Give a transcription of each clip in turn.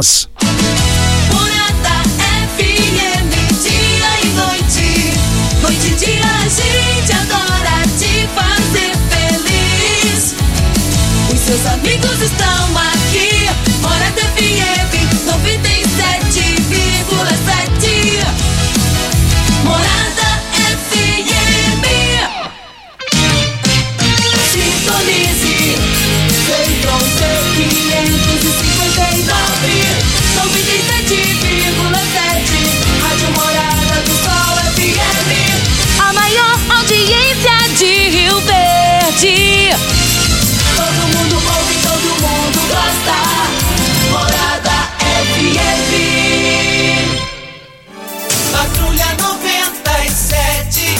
Morada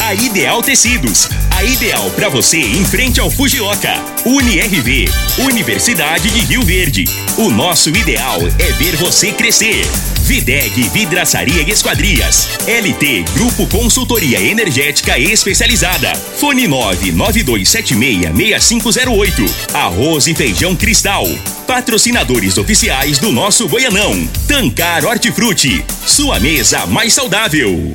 A Ideal Tecidos. A ideal para você em frente ao Fujioka. UniRV. Universidade de Rio Verde. O nosso ideal é ver você crescer. Videg Vidraçaria e Esquadrias. LT Grupo Consultoria Energética Especializada. Fone 992766508. Arroz e Feijão Cristal. Patrocinadores oficiais do nosso Goianão. Tancar Hortifruti. Sua mesa mais saudável.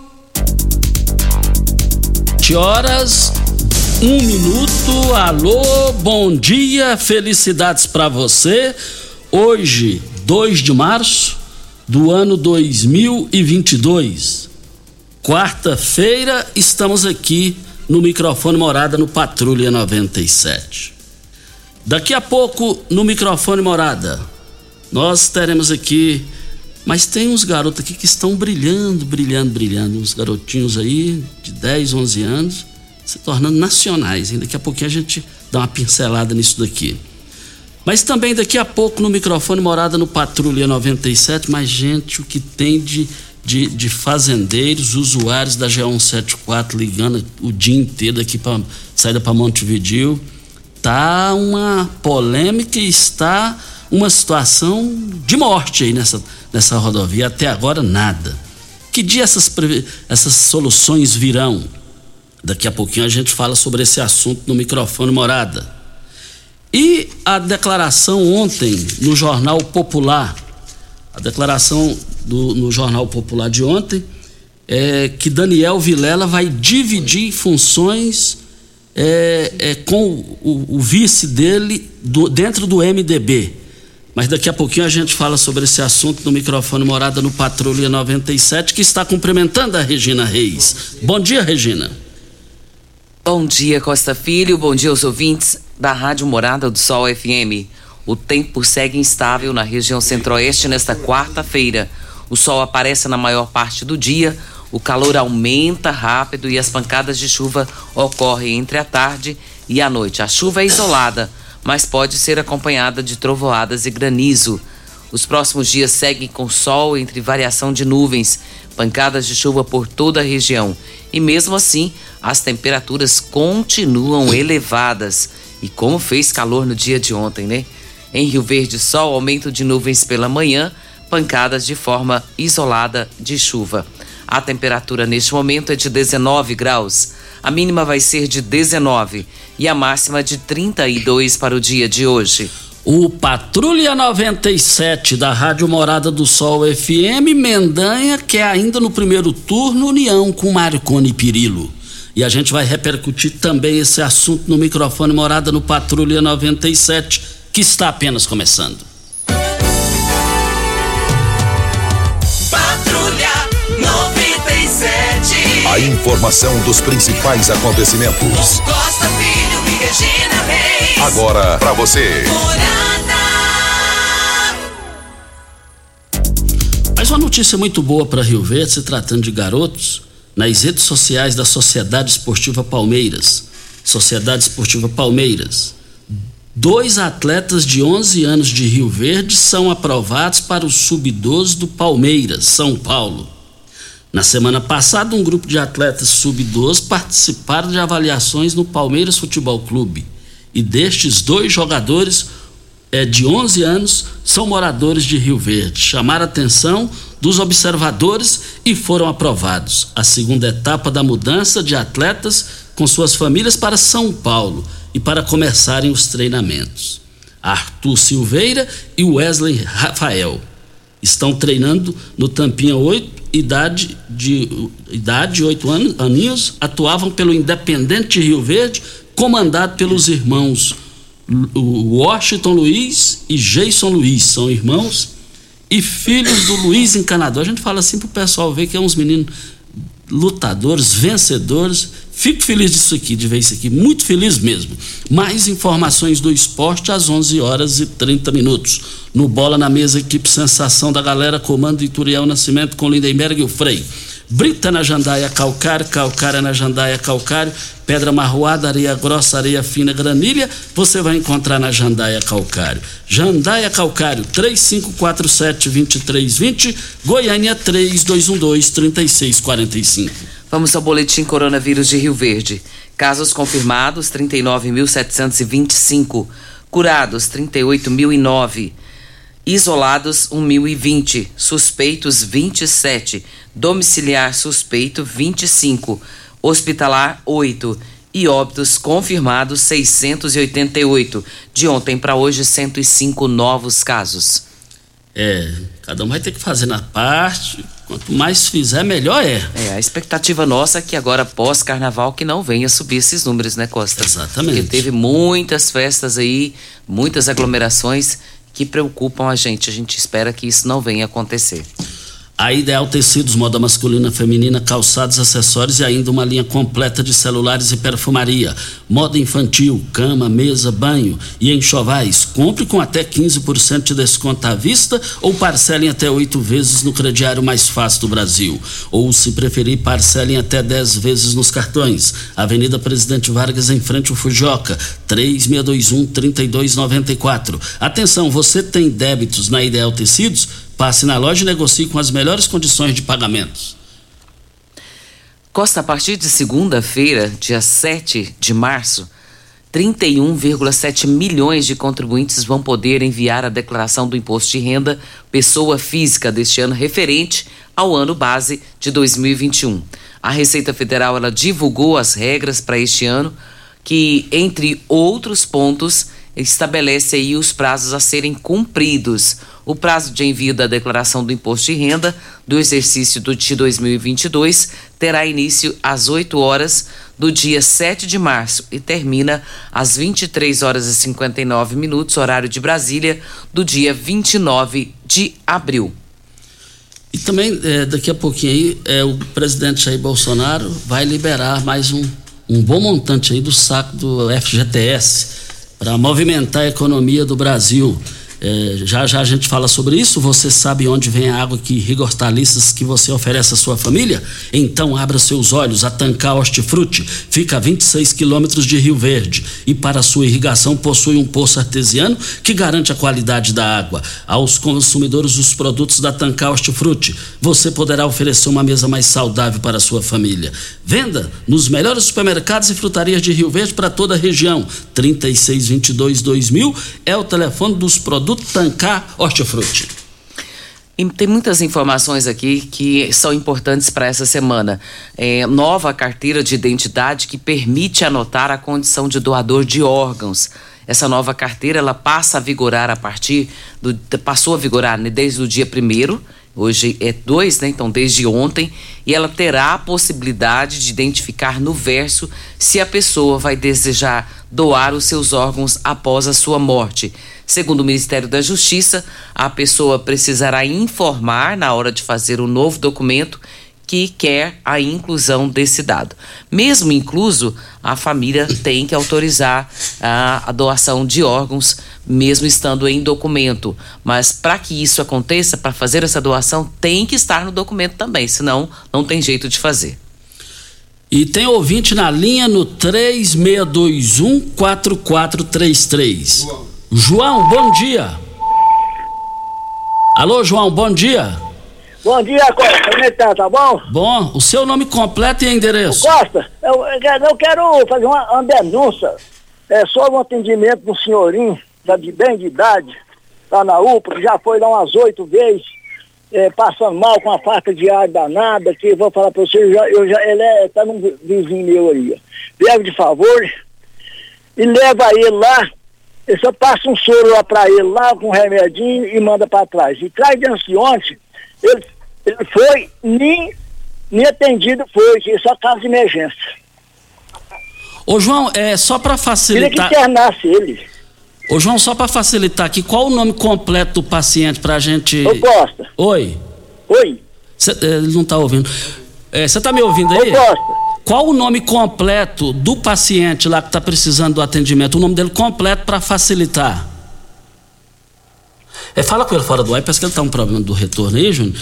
7 horas, um minuto. Alô, bom dia, felicidades para você. Hoje, 2 de março do ano 2022. Quarta-feira, estamos aqui no microfone Morada no Patrulha 97. Daqui a pouco, no microfone Morada, nós teremos aqui. Mas tem uns garotos aqui que estão brilhando, brilhando, brilhando. Uns garotinhos aí de 10, 11 anos, se tornando nacionais. E daqui a pouquinho a gente dá uma pincelada nisso daqui. Mas também daqui a pouco no microfone Morada no Patrulha 97, mais gente, o que tem de, de, de fazendeiros, usuários da G174 ligando o dia inteiro aqui para saída para Montevideo. Tá uma polêmica e está uma situação de morte aí nessa, nessa rodovia. Até agora, nada. Que dia essas, essas soluções virão? Daqui a pouquinho a gente fala sobre esse assunto no microfone Morada. E a declaração ontem no Jornal Popular, a declaração do, no Jornal Popular de ontem, é que Daniel Vilela vai dividir funções é, é, com o, o vice dele do- dentro do MDB. Mas daqui a pouquinho a gente fala sobre esse assunto no microfone Morada no Patrulha 97, que está cumprimentando a Regina Reis. Bom dia, Regina. Bom dia, Costa Filho. Bom dia aos ouvintes da Rádio Morada do Sol FM. O tempo segue instável na região centro-oeste nesta quarta-feira. O sol aparece na maior parte do dia, o calor aumenta rápido e as pancadas de chuva ocorrem entre a tarde e a noite. A chuva é isolada, mas pode ser acompanhada de trovoadas e granizo. Os próximos dias seguem com sol entre variação de nuvens, pancadas de chuva por toda a região. E mesmo assim, as temperaturas continuam elevadas. E como fez calor no dia de ontem, né? Em Rio Verde, sol, aumento de nuvens pela manhã, pancadas de forma isolada de chuva. A temperatura neste momento é de 19 graus. A mínima vai ser de 19 e a máxima de 32 para o dia de hoje. O Patrulha 97 da Rádio Morada do Sol FM Mendanha quer ainda no primeiro turno união com Marconi Pirilo. E a gente vai repercutir também esse assunto no microfone Morada no Patrulha 97, que está apenas começando. A informação dos principais acontecimentos. Costa Filho e Regina Reis. Agora para você. Mas uma notícia muito boa para Rio Verde, se tratando de garotos, nas redes sociais da Sociedade Esportiva Palmeiras. Sociedade Esportiva Palmeiras. Dois atletas de 11 anos de Rio Verde são aprovados para o Sub-12 do Palmeiras, São Paulo. Na semana passada, um grupo de atletas sub-12 participaram de avaliações no Palmeiras Futebol Clube. E destes dois jogadores é, de 11 anos são moradores de Rio Verde. Chamaram a atenção dos observadores e foram aprovados. A segunda etapa da mudança de atletas com suas famílias para São Paulo e para começarem os treinamentos. Arthur Silveira e Wesley Rafael estão treinando no Tampinha 8, idade de idade 8 anos, aninhos, atuavam pelo Independente de Rio Verde, comandado pelos irmãos Washington Luiz e Jason Luiz, são irmãos e filhos do Luiz Encanador. A gente fala assim pro pessoal ver que é uns meninos lutadores, vencedores. Fico feliz disso aqui, de ver isso aqui, muito feliz mesmo. Mais informações do esporte às 11 horas e 30 minutos. No Bola na Mesa, equipe Sensação da Galera, comando Ituriel Nascimento com Lindenberg e o Frei. Brita na jandaia calcário, calcária na jandaia calcário, pedra marroada, areia grossa, areia fina, granilha, você vai encontrar na jandaia calcário. Jandaia calcário, 3547-2320, Goiânia 3212-3645. Vamos ao boletim coronavírus de Rio Verde. Casos confirmados 39.725, curados 38.009, isolados 1.020, suspeitos 27, domiciliar suspeito 25, hospitalar 8 e óbitos confirmados 688. De ontem para hoje 105 novos casos. É, cada um vai ter que fazer na parte. Quanto mais fizer, melhor é. É, a expectativa nossa é que agora pós-carnaval que não venha subir esses números, né, Costa? Exatamente. Porque teve muitas festas aí, muitas aglomerações que preocupam a gente. A gente espera que isso não venha acontecer. A Ideal Tecidos, moda masculina, feminina, calçados, acessórios e ainda uma linha completa de celulares e perfumaria. Moda infantil, cama, mesa, banho e enxovais. Compre com até 15% de desconto à vista ou parcelem até oito vezes no crediário mais fácil do Brasil. Ou, se preferir, parcelem até 10 vezes nos cartões. Avenida Presidente Vargas, em frente ao Fujoca, 3621-3294. Atenção, você tem débitos na Ideal Tecidos? Passe na loja e negocie com as melhores condições de pagamentos. Costa, a partir de segunda-feira, dia 7 de março, 31,7 milhões de contribuintes vão poder enviar a declaração do imposto de renda pessoa física deste ano referente ao ano base de 2021. A Receita Federal ela divulgou as regras para este ano, que entre outros pontos estabelece aí os prazos a serem cumpridos. O prazo de envio da declaração do imposto de renda do exercício do de 2022 terá início às 8 horas do dia 7 de março e termina às 23 horas e 59 minutos, horário de Brasília, do dia 29 de abril. E também, é, daqui a pouquinho aí, é, o presidente Jair Bolsonaro vai liberar mais um, um bom montante aí do saco do FGTS para movimentar a economia do Brasil. É, já já a gente fala sobre isso. Você sabe onde vem a água que irriga hortaliças que você oferece à sua família? Então abra seus olhos. A Tancar Hortifruti fica a 26 quilômetros de Rio Verde e para sua irrigação possui um poço artesiano que garante a qualidade da água. Aos consumidores dos produtos da Tancar Hortifruti, você poderá oferecer uma mesa mais saudável para a sua família. Venda nos melhores supermercados e frutarias de Rio Verde para toda a região. 3622 2000 é o telefone dos produtos Tancar Hortifruti. E tem muitas informações aqui que são importantes para essa semana. É, nova carteira de identidade que permite anotar a condição de doador de órgãos. Essa nova carteira ela passa a vigorar a partir do passou a vigorar né, desde o dia primeiro Hoje é dois, né? Então, desde ontem, e ela terá a possibilidade de identificar no verso se a pessoa vai desejar doar os seus órgãos após a sua morte. Segundo o Ministério da Justiça, a pessoa precisará informar na hora de fazer o novo documento que quer a inclusão desse dado. Mesmo incluso, a família tem que autorizar a, a doação de órgãos, mesmo estando em documento. Mas para que isso aconteça, para fazer essa doação, tem que estar no documento também, senão não tem jeito de fazer. E tem ouvinte na linha no 3621 4433. João, bom dia. Alô, João, bom dia. Bom dia, Costa. Como é que tá? Tá bom? Bom, o seu nome completo e endereço? Costa, eu, eu quero fazer uma, uma denúncia é, sobre um atendimento do senhorinho, já de bem de idade, lá na UPA, que já foi lá umas oito vezes, é, passando mal com a falta de ar danada, que vou falar pra você, eu já, eu já, ele é, tá num vizinho meu aí. Leve de favor e leva ele lá, ele só passa um soro lá pra ele lá com um remedinho e manda pra trás. E traz de ontem ele, ele foi, nem, nem atendido foi, que só caso de emergência. Ô João, é só para facilitar. Queria que internasse ele. Ô João, só para facilitar aqui, qual o nome completo do paciente pra gente. Ô Costa. Oi. Oi. Cê, é, ele não tá ouvindo. Você é, tá me ouvindo aí? Ô Costa. Qual o nome completo do paciente lá que tá precisando do atendimento? O nome dele completo para facilitar. É, fala com ele fora do ar, parece que ele está um problema do retorno aí, Júnior,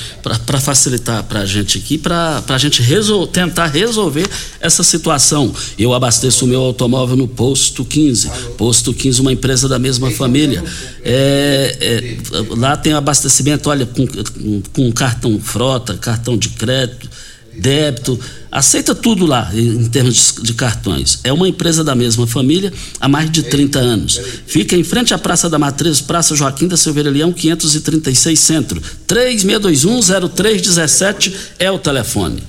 para facilitar para a gente aqui, para a gente resol tentar resolver essa situação. Eu abasteço o meu automóvel no Posto 15. Posto 15, uma empresa da mesma família. É, é, lá tem abastecimento, olha, com, com cartão frota, cartão de crédito débito, aceita tudo lá em termos de, de, cartões. É uma empresa da mesma família há mais de 30 anos. Fica em frente à Praça da Matriz, Praça Joaquim da Silveira Leão, 536 Centro. 36210317 é o telefone.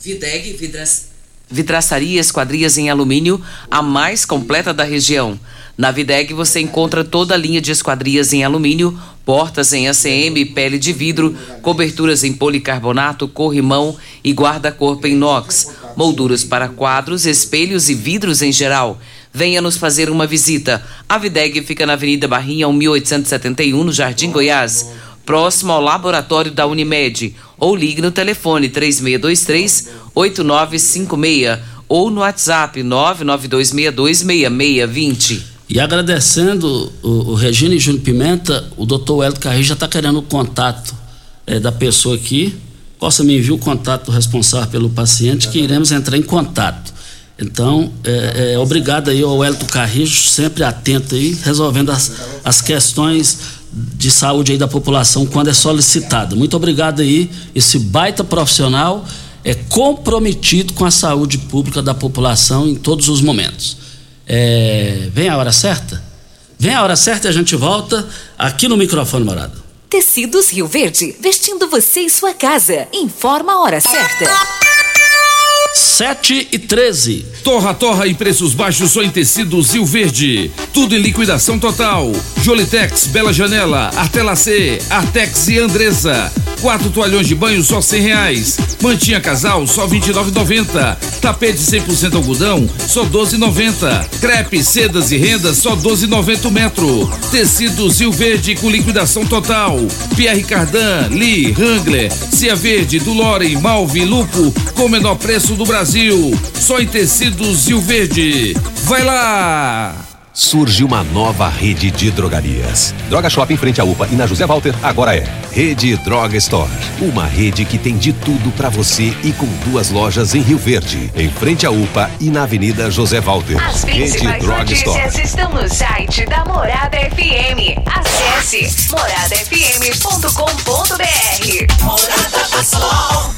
Videg Vidras... Vidraçaria Esquadrias em Alumínio, a mais completa da região. Na Videg você encontra toda a linha de esquadrias em alumínio, portas em ACM, pele de vidro, coberturas em policarbonato, corrimão e guarda-corpo em inox, molduras para quadros, espelhos e vidros em geral. Venha nos fazer uma visita. A Videg fica na Avenida Barrinha, 1871, no Jardim Goiás, próximo ao laboratório da Unimed. Ou ligue no telefone 3623 8956 ou no WhatsApp 992626620. E agradecendo o, o Regina e Júnior Pimenta, o doutor Hélio Carreiro já está querendo o contato é, da pessoa aqui. Possa me enviar o contato do responsável pelo paciente, que iremos entrar em contato. Então, é, é, obrigado aí ao Hélio Carrijo, sempre atento aí, resolvendo as, as questões de saúde aí da população quando é solicitado. Muito obrigado aí, esse baita profissional é comprometido com a saúde pública da população em todos os momentos. É, vem a hora certa? Vem a hora certa e a gente volta aqui no microfone morado. Tecidos Rio Verde, vestindo você e sua casa. Informa a hora certa. 7 e 13. Torra, torra e preços baixos só em tecidos Rio Verde. Tudo em liquidação total. Jolitex, Bela Janela, Artela C, Artex e Andresa. Quatro toalhões de banho só cem reais. Mantinha casal só vinte e. Tapete 100% algodão só doze noventa. Crepe, sedas e rendas só doze noventa metro. Tecido Zil Verde com liquidação total. Pierre Cardan, Lee, Wrangler, Cia Verde, Dulore, Malve, Lupo com menor preço do Brasil. Só em tecidos Zil Verde. Vai lá! Surge uma nova rede de drogarias. Droga Shop em frente à UPA e na José Walter agora é Rede Droga Store. Uma rede que tem de tudo para você e com duas lojas em Rio Verde, em frente à UPA e na Avenida José Walter. As Rede Droga Store. estão no site da Morada FM. Acesse moradafm.com.br. Morada do Sol.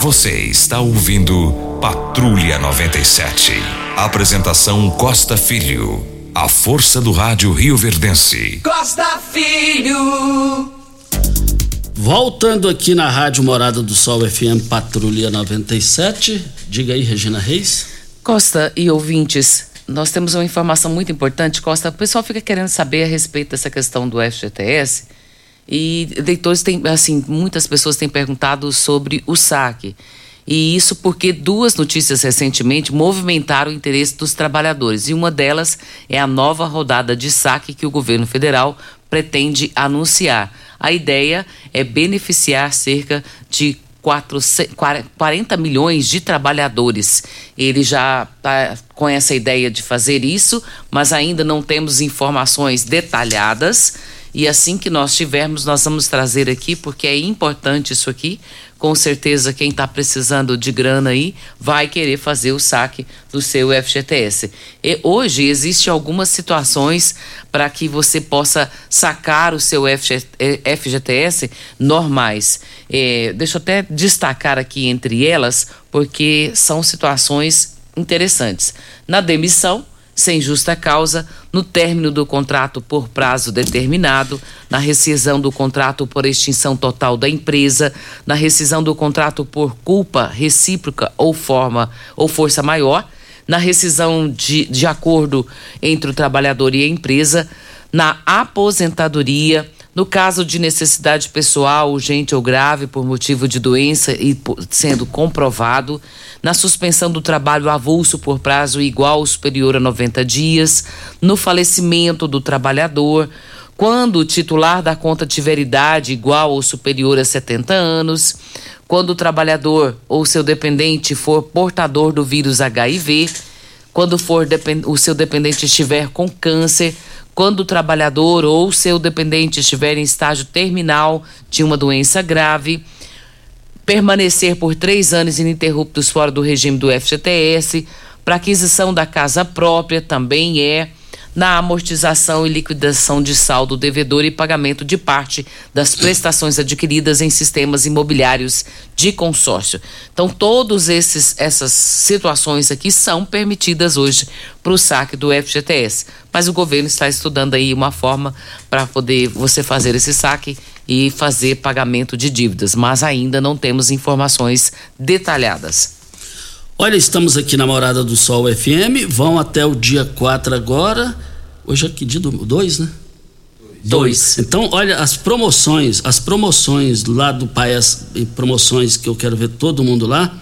Você está ouvindo Patrulha 97. Apresentação Costa Filho. A força do rádio Rio Verdense. Costa Filho. Voltando aqui na Rádio Morada do Sol FM Patrulha 97. Diga aí, Regina Reis. Costa e ouvintes, nós temos uma informação muito importante, Costa. O pessoal fica querendo saber a respeito dessa questão do FGTS e leitores têm, assim, muitas pessoas têm perguntado sobre o saque. E isso porque duas notícias recentemente movimentaram o interesse dos trabalhadores. E uma delas é a nova rodada de saque que o governo federal pretende anunciar. A ideia é beneficiar cerca de 40 milhões de trabalhadores. Ele já está com essa ideia de fazer isso, mas ainda não temos informações detalhadas. E assim que nós tivermos, nós vamos trazer aqui, porque é importante isso aqui. Com certeza, quem está precisando de grana aí vai querer fazer o saque do seu FGTS. E hoje existem algumas situações para que você possa sacar o seu FGTS normais. É, deixa eu até destacar aqui entre elas, porque são situações interessantes. Na demissão, sem justa causa, no término do contrato por prazo determinado, na rescisão do contrato por extinção total da empresa, na rescisão do contrato por culpa recíproca ou forma ou força maior, na rescisão de, de acordo entre o trabalhador e a empresa, na aposentadoria, no caso de necessidade pessoal, urgente ou grave por motivo de doença e sendo comprovado, na suspensão do trabalho avulso por prazo igual ou superior a 90 dias, no falecimento do trabalhador, quando o titular da conta tiver idade igual ou superior a 70 anos, quando o trabalhador ou seu dependente for portador do vírus HIV, quando for o seu dependente estiver com câncer, quando o trabalhador ou seu dependente estiver em estágio terminal de uma doença grave, permanecer por três anos ininterruptos fora do regime do FGTS, para aquisição da casa própria também é na amortização e liquidação de saldo devedor e pagamento de parte das prestações adquiridas em sistemas imobiliários de consórcio. Então, todas essas situações aqui são permitidas hoje para o saque do FGTS. Mas o governo está estudando aí uma forma para poder você fazer esse saque e fazer pagamento de dívidas, mas ainda não temos informações detalhadas. Olha, estamos aqui na Morada do Sol FM, vão até o dia 4 agora. Hoje é que dia? 2, né? 2. Então, olha, as promoções, as promoções lá do Paes, promoções que eu quero ver todo mundo lá,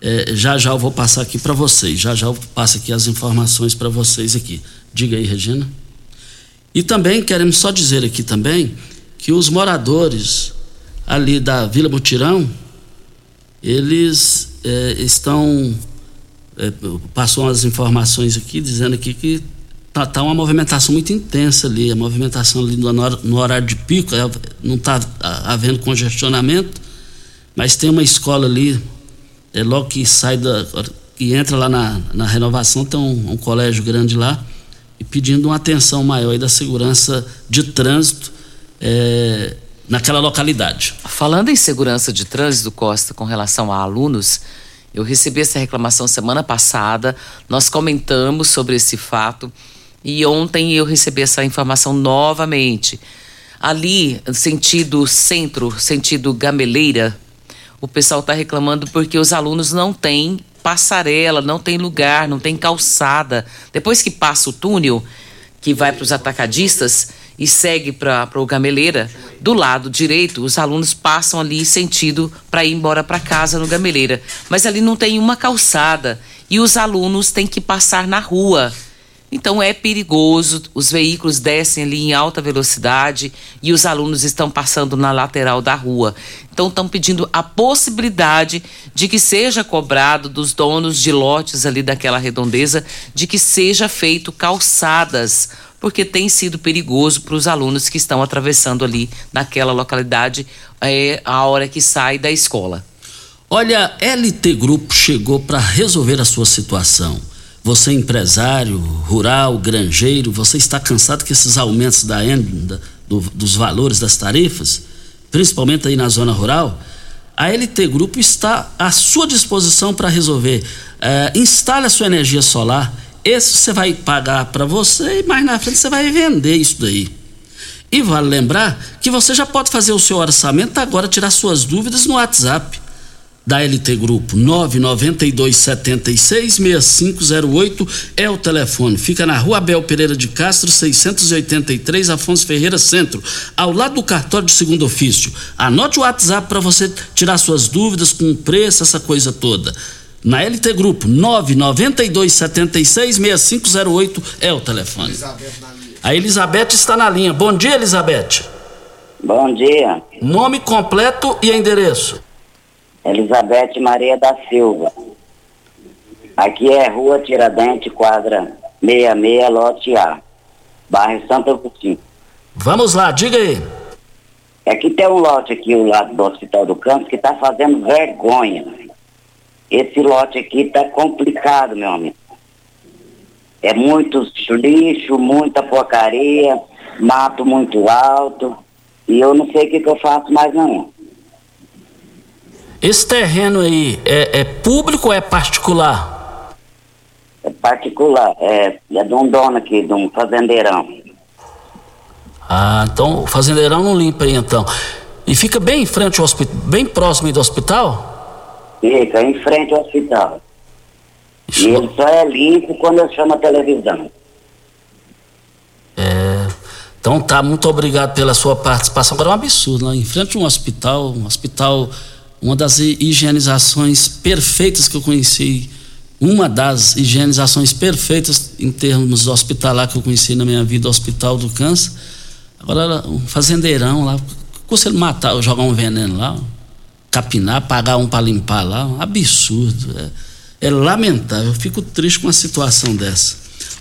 é, já já eu vou passar aqui para vocês. Já já eu passo aqui as informações para vocês aqui. Diga aí, Regina. E também queremos só dizer aqui também que os moradores ali da Vila Mutirão, eles é, estão. É, passou umas informações aqui dizendo aqui que tá, tá, uma movimentação muito intensa ali, a movimentação ali no, no horário de pico, é, não está havendo congestionamento, mas tem uma escola ali, é, logo que sai da. que entra lá na, na renovação, tem um, um colégio grande lá, e pedindo uma atenção maior aí da segurança de trânsito é, naquela localidade. Falando em segurança de trânsito, Costa, com relação a alunos, eu recebi essa reclamação semana passada, nós comentamos sobre esse fato e ontem eu recebi essa informação novamente. Ali, sentido centro, sentido gameleira, o pessoal está reclamando porque os alunos não têm passarela, não tem lugar, não tem calçada. Depois que passa o túnel, que vai para os atacadistas, e segue para o Gameleira, do lado direito, os alunos passam ali sentido para ir embora para casa no Gameleira. Mas ali não tem uma calçada e os alunos têm que passar na rua. Então é perigoso, os veículos descem ali em alta velocidade e os alunos estão passando na lateral da rua. Então estão pedindo a possibilidade de que seja cobrado dos donos de lotes ali daquela redondeza de que seja feito calçadas, porque tem sido perigoso para os alunos que estão atravessando ali naquela localidade é, a hora que sai da escola. Olha, LT Grupo chegou para resolver a sua situação. Você empresário, rural, granjeiro, você está cansado que esses aumentos da, da do, dos valores das tarifas, principalmente aí na zona rural? A LT Grupo está à sua disposição para resolver. É, instale a sua energia solar. Esse você vai pagar para você e mais na frente você vai vender isso daí. E vale lembrar que você já pode fazer o seu orçamento agora, tirar suas dúvidas no WhatsApp da LT Grupo 992766508 é o telefone. Fica na Rua Abel Pereira de Castro, 683, Afonso Ferreira Centro, ao lado do cartório de segundo ofício. Anote o WhatsApp para você tirar suas dúvidas com preço, essa coisa toda. Na LT Grupo 992766508 é o telefone. A Elizabeth está na linha. Bom dia, Elizabeth. Bom dia. Nome completo e endereço. Elizabeth Maria da Silva. Aqui é Rua Tiradentes, quadra 66, lote A, bairro Santo Agostinho. Vamos lá, diga aí. É que tem um lote aqui ao lado do Hospital do Campos que está fazendo vergonha. Esse lote aqui está complicado, meu amigo. É muito lixo, muita porcaria, mato muito alto. E eu não sei o que, que eu faço mais não. Esse terreno aí é, é público ou é particular? É particular, é, é de um dono aqui, de um fazendeirão. Ah, então o fazendeirão não limpa aí então. E fica bem em frente ao hospital, bem próximo aí do hospital? Fica em frente ao hospital. Isso. E ele só é limpo quando eu chamo a televisão. É. Então tá, muito obrigado pela sua participação. Agora é um absurdo, né? Em frente a um hospital, um hospital uma das higienizações perfeitas que eu conheci, uma das higienizações perfeitas em termos hospitalar que eu conheci na minha vida, o Hospital do Câncer. Agora, um fazendeirão lá, custa ele matar, jogar um veneno lá, capinar, pagar um para limpar lá, um absurdo. É, é lamentável, eu fico triste com uma situação dessa.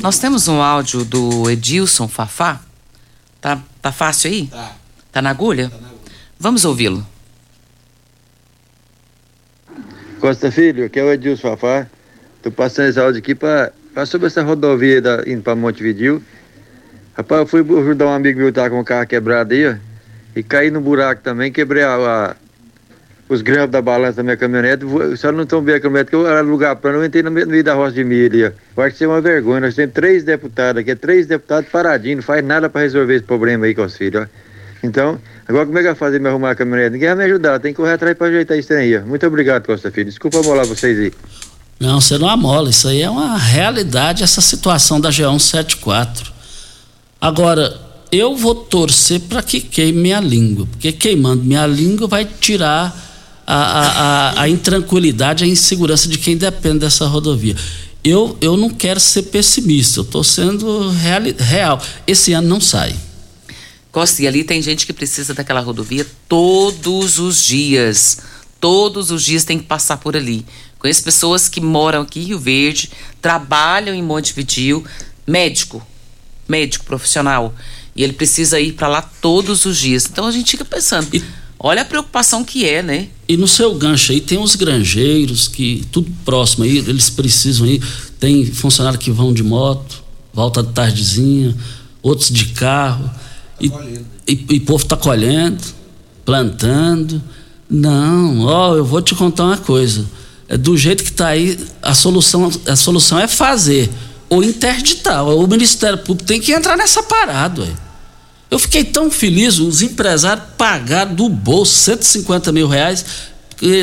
nós temos um áudio do Edilson Fafá. Tá, tá fácil aí? Tá. Tá na agulha? Tá na agulha. Vamos ouvi-lo. Costa Filho, aqui é o Edilson Fafá. Tô passando esse áudio aqui para sobre essa rodovia da, indo para Montevidil. Rapaz, eu fui ajudar um amigo meu que tá com o carro quebrado aí, ó. E caí no buraco também, quebrei a, a os grampos da balança da minha caminhonete, só não estão bem a caminhonete, que eu era lugar para não entrei no meio da roça de. Eu que isso é uma vergonha. Nós temos três deputados aqui, três deputados paradinhos, não faz nada para resolver esse problema aí com os filhos. Então, agora como é que vai fazer me arrumar a caminhonete? Ninguém vai me ajudar, tem que correr atrás para ajeitar isso aí. Muito obrigado, Costa Filho. Desculpa amolar vocês aí. Não, você não amola, isso aí é uma realidade, essa situação da G174. Agora, eu vou torcer para que queime minha língua, porque queimando minha língua vai tirar a, a, a, intranquilidade, a insegurança de quem depende dessa rodovia. Eu, eu não quero ser pessimista, eu estou sendo real, real. Esse ano não sai. Costa, e ali tem gente que precisa daquela rodovia todos os dias. Todos os dias tem que passar por ali. Conheço pessoas que moram aqui em Rio Verde, trabalham em Montevidil, médico, médico profissional, e ele precisa ir para lá todos os dias. Então a gente fica pensando. E Olha a preocupação que é, né? E no seu gancho aí tem os granjeiros que tudo próximo aí, eles precisam ir. Tem funcionário que vão de moto, volta de tardezinha, outros de carro. Tá e, e, e povo tá colhendo, plantando. Não, ó, eu vou te contar uma coisa. É do jeito que tá aí, a solução, a solução é fazer. ou interditar. O Ministério Público tem que entrar nessa parada. Ué. Eu fiquei tão feliz, os empresários pagaram do bolso 150 mil reais.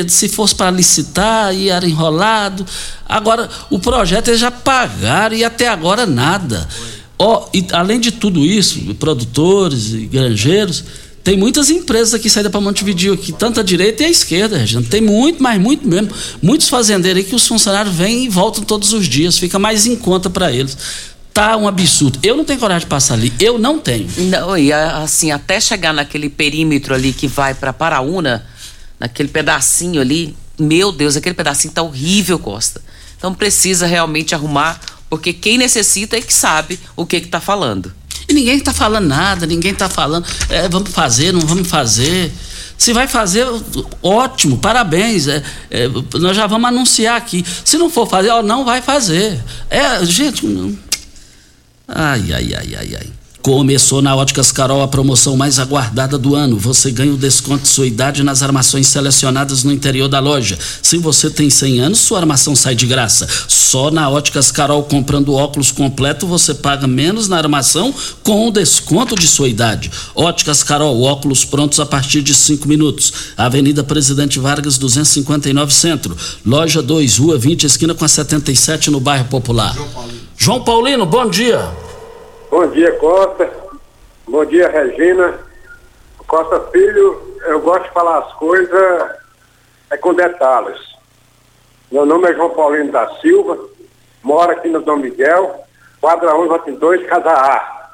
Se fosse para licitar, ia era enrolado. Agora, o projeto eles já pagaram e até agora nada. Oh, e além de tudo isso, produtores e granjeiros, tem muitas empresas aqui saídas para Montevideo, aqui, tanto a direita e a esquerda, Regina. Tem muito, mas muito mesmo. Muitos fazendeiros aí que os funcionários vêm e voltam todos os dias, fica mais em conta para eles. Tá um absurdo. Eu não tenho coragem de passar ali. Eu não tenho. Não, e assim, até chegar naquele perímetro ali que vai para Paraúna, naquele pedacinho ali, meu Deus, aquele pedacinho tá horrível, Costa. Então precisa realmente arrumar, porque quem necessita é que sabe o que que tá falando. E ninguém está falando nada, ninguém está falando, é, vamos fazer, não vamos fazer. Se vai fazer, ótimo, parabéns. É, é, nós já vamos anunciar aqui. Se não for fazer, ó, não vai fazer. É, gente. Não. Ay, ay, ay, ay, ay. Começou na Óticas Carol a promoção mais aguardada do ano. Você ganha o desconto de sua idade nas armações selecionadas no interior da loja. Se você tem 100 anos, sua armação sai de graça. Só na Óticas Carol, comprando óculos completo, você paga menos na armação com o desconto de sua idade. Óticas Carol, óculos prontos a partir de 5 minutos. Avenida Presidente Vargas, 259 Centro. Loja 2, Rua 20, esquina com a 77, no bairro Popular. João Paulino, João Paulino bom dia. Bom dia, Costa. Bom dia, Regina. Costa Filho, eu gosto de falar as coisas é com detalhes. Meu nome é João Paulino da Silva, moro aqui no Dom Miguel, quadra 11, 2, Casa A.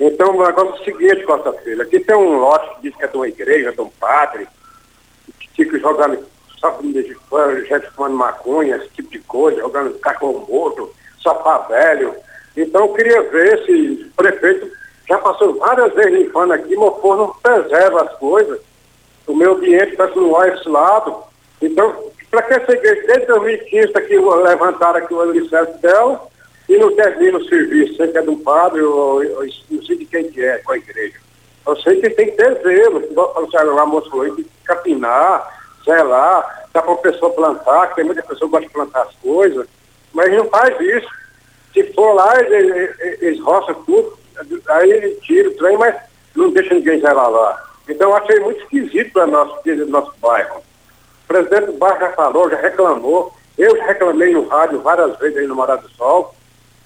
Então, o negócio é o seguinte, Costa Filho, aqui tem um lote que diz que é de uma igreja, de um padre, que fica jogando só gente fumando maconha, esse tipo de coisa, jogando cacau morto, sofá velho, então eu queria ver se o prefeito já passou várias vezes limpando aqui, mas o não preserva as coisas. O meio ambiente está continuar esse lado. Então, para que essa igreja, desde 2015, tá que levantaram aqui o alicerce dela e não termina o serviço, sei que é um padre ou, não sei de quem que é, com a igreja. Eu sei que tem que ter zelo, o Sérgio Ramos falou, tem que capinar, zelar, dá para a pessoa plantar, que tem muita pessoa que gosta de plantar as coisas, mas não faz isso. Se for lá, eles, eles roçam tudo, aí ele tira o trem, mas não deixa ninguém zelar lá. Então eu achei muito esquisito para nosso, nosso bairro. O presidente do bairro já falou, já reclamou. Eu já reclamei no rádio várias vezes aí no Morado do Sol.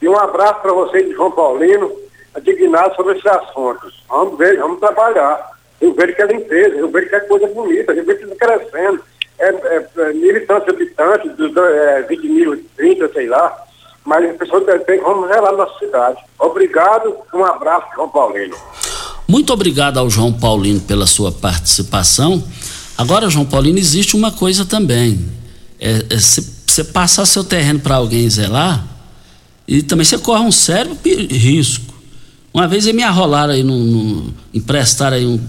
E um abraço para vocês de João Paulino, adignado sobre esses assuntos. Vamos ver, vamos trabalhar. Eu vejo que é limpeza, eu vejo que é coisa bonita, eu vejo que está crescendo. É, é, é militante habitante, dos é, 20 mil, 30, sei lá mas as pessoas tem vamos relar na cidade. Obrigado, um abraço, João Paulino. Muito obrigado ao João Paulino pela sua participação. Agora, João Paulino, existe uma coisa também. É, é, você passar seu terreno para alguém zelar, e também você corre um sério risco. Uma vez eles me arrolaram aí, no, no, emprestaram aí um,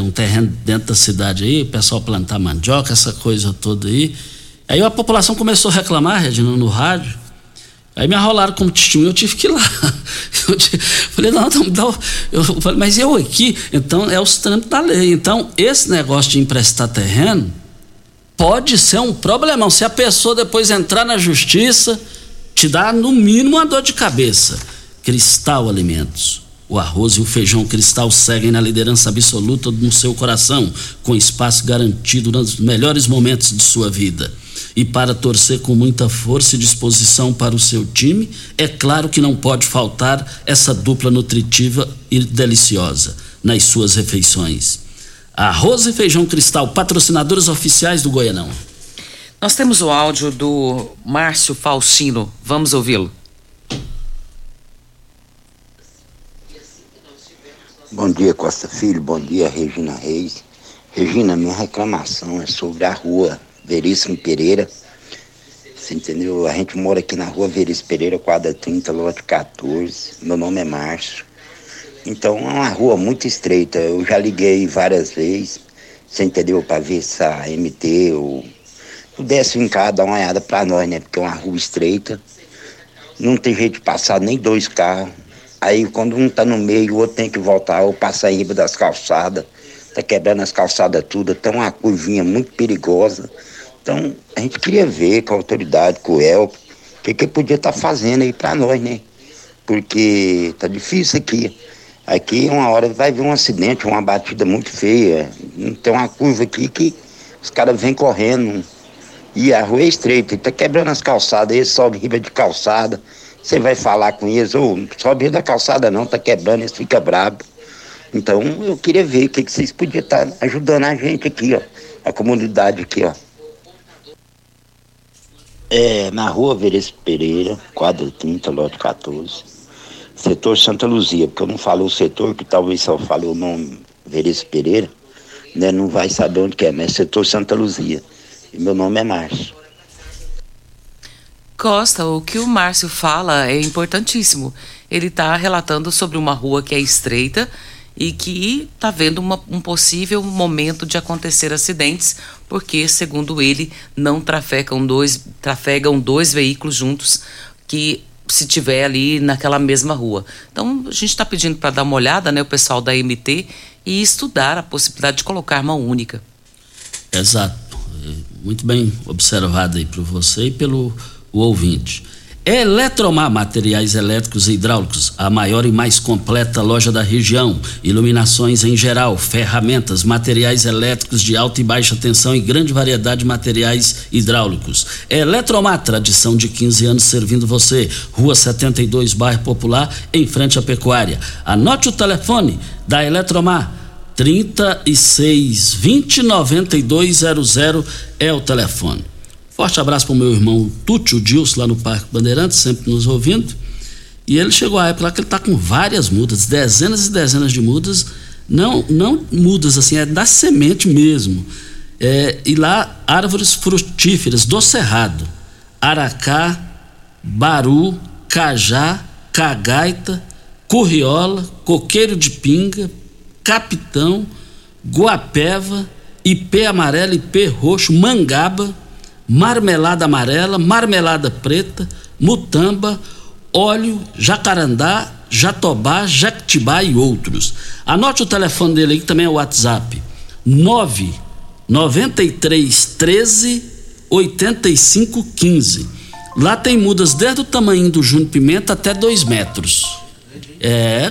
um, terreno dentro da cidade aí, o pessoal plantar mandioca, essa coisa toda aí. Aí a população começou a reclamar, Regina, no rádio. Aí me arrolaram como testemunho, eu tive que ir lá. Eu falei, não, não, não. Eu falei, mas eu aqui, então é os trâmites da lei. Então, esse negócio de emprestar terreno pode ser um problemão. Se a pessoa depois entrar na justiça, te dá no mínimo uma dor de cabeça. Cristal Alimentos. O arroz e o feijão cristal seguem na liderança absoluta no seu coração, com espaço garantido nos melhores momentos de sua vida e para torcer com muita força e disposição para o seu time, é claro que não pode faltar essa dupla nutritiva e deliciosa nas suas refeições. Arroz e Feijão Cristal, patrocinadores oficiais do Goianão. Nós temos o áudio do Márcio Faustino. Vamos ouvi-lo. Bom dia, Costa Filho. Bom dia, Regina Reis. Regina, minha reclamação é sobre a rua Veríssimo Pereira. Você entendeu? A gente mora aqui na rua Veríssimo Pereira, quadra 30, lote 14. Meu nome é Márcio. Então é uma rua muito estreita. Eu já liguei várias vezes, você entendeu? Para ver se a MT ou pudesse vir cá dar uma olhada para nós, né? Porque é uma rua estreita. Não tem jeito de passar nem dois carros. Aí quando um tá no meio, o outro tem que voltar ou passar em riba das calçadas. Tá quebrando as calçadas tudo, tá uma curvinha muito perigosa. Então, a gente queria ver com a autoridade, com o El, o que que podia estar fazendo aí para nós, né? Porque tá difícil aqui. Aqui uma hora vai vir um acidente, uma batida muito feia. Tem uma curva aqui que os caras vêm correndo. E a rua é estreita, tá quebrando as calçadas, eles sobem riba de calçada. Você vai falar com eles, ou oh, sobe da calçada não, tá quebrando, eles ficam bravos. Então eu queria ver o que, que vocês podiam estar tá ajudando a gente aqui, ó. A comunidade aqui, ó. É, na rua Vereço Pereira, quadra 30, lote 14. Setor Santa Luzia, porque eu não falo o setor, que talvez só fale o nome Vereço Pereira, né? Não vai saber onde que é, mas setor Santa Luzia. E meu nome é Márcio. Costa, o que o Márcio fala é importantíssimo. Ele está relatando sobre uma rua que é estreita e que está vendo uma, um possível momento de acontecer acidentes, porque, segundo ele, não trafegam dois, trafegam dois veículos juntos que se tiver ali naquela mesma rua. Então, a gente está pedindo para dar uma olhada, né, o pessoal da MT, e estudar a possibilidade de colocar mão única. Exato. Muito bem observado aí por você e pelo ouvinte. Eletromar Materiais Elétricos e Hidráulicos, a maior e mais completa loja da região. Iluminações em geral, ferramentas, materiais elétricos de alta e baixa tensão e grande variedade de materiais hidráulicos. Eletromar, tradição de 15 anos servindo você. Rua 72, bairro Popular, em frente à Pecuária. Anote o telefone da Eletromar. 36 20 9200 é o telefone. Forte abraço para o meu irmão Túcio Dilson, lá no Parque Bandeirantes, sempre nos ouvindo. E ele chegou à época lá que ele está com várias mudas, dezenas e dezenas de mudas, não, não mudas assim, é da semente mesmo. É, e lá, árvores frutíferas do Cerrado: Aracá, Baru, Cajá, Cagaita, Curriola, Coqueiro de Pinga, Capitão, Guapeva, Ipê amarelo, Ipê roxo, Mangaba marmelada amarela, marmelada preta, mutamba, óleo, jacarandá, jatobá, jactibá e outros. Anote o telefone dele aí que também é o WhatsApp. 9 93 13 85 15. Lá tem mudas desde o tamanho do Júnior Pimenta até 2 metros. É,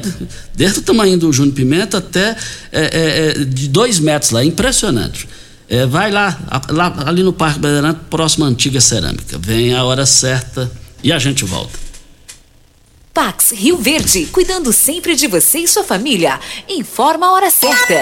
desde o tamanho do Júnior Pimenta até é, é, de 2 metros lá, impressionante. É, vai lá, lá, ali no Parque Bandeirante, próximo à Antiga Cerâmica. Vem a hora certa e a gente volta. Pax Rio Verde, cuidando sempre de você e sua família. Informa a hora certa.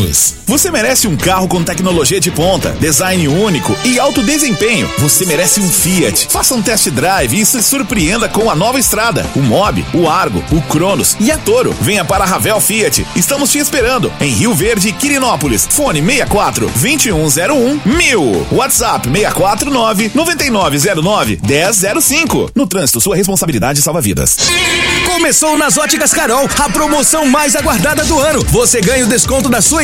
Você merece um carro com tecnologia de ponta, design único e alto desempenho. Você merece um Fiat. Faça um test drive e se surpreenda com a nova estrada, o Mob, o Argo, o Cronos e a Toro. Venha para a Ravel Fiat. Estamos te esperando em Rio Verde, Quirinópolis. Fone 64 2101 1000. WhatsApp 649 9909 1005. No trânsito, sua responsabilidade salva vidas. Começou nas Óticas Carol, a promoção mais aguardada do ano. Você ganha o desconto da sua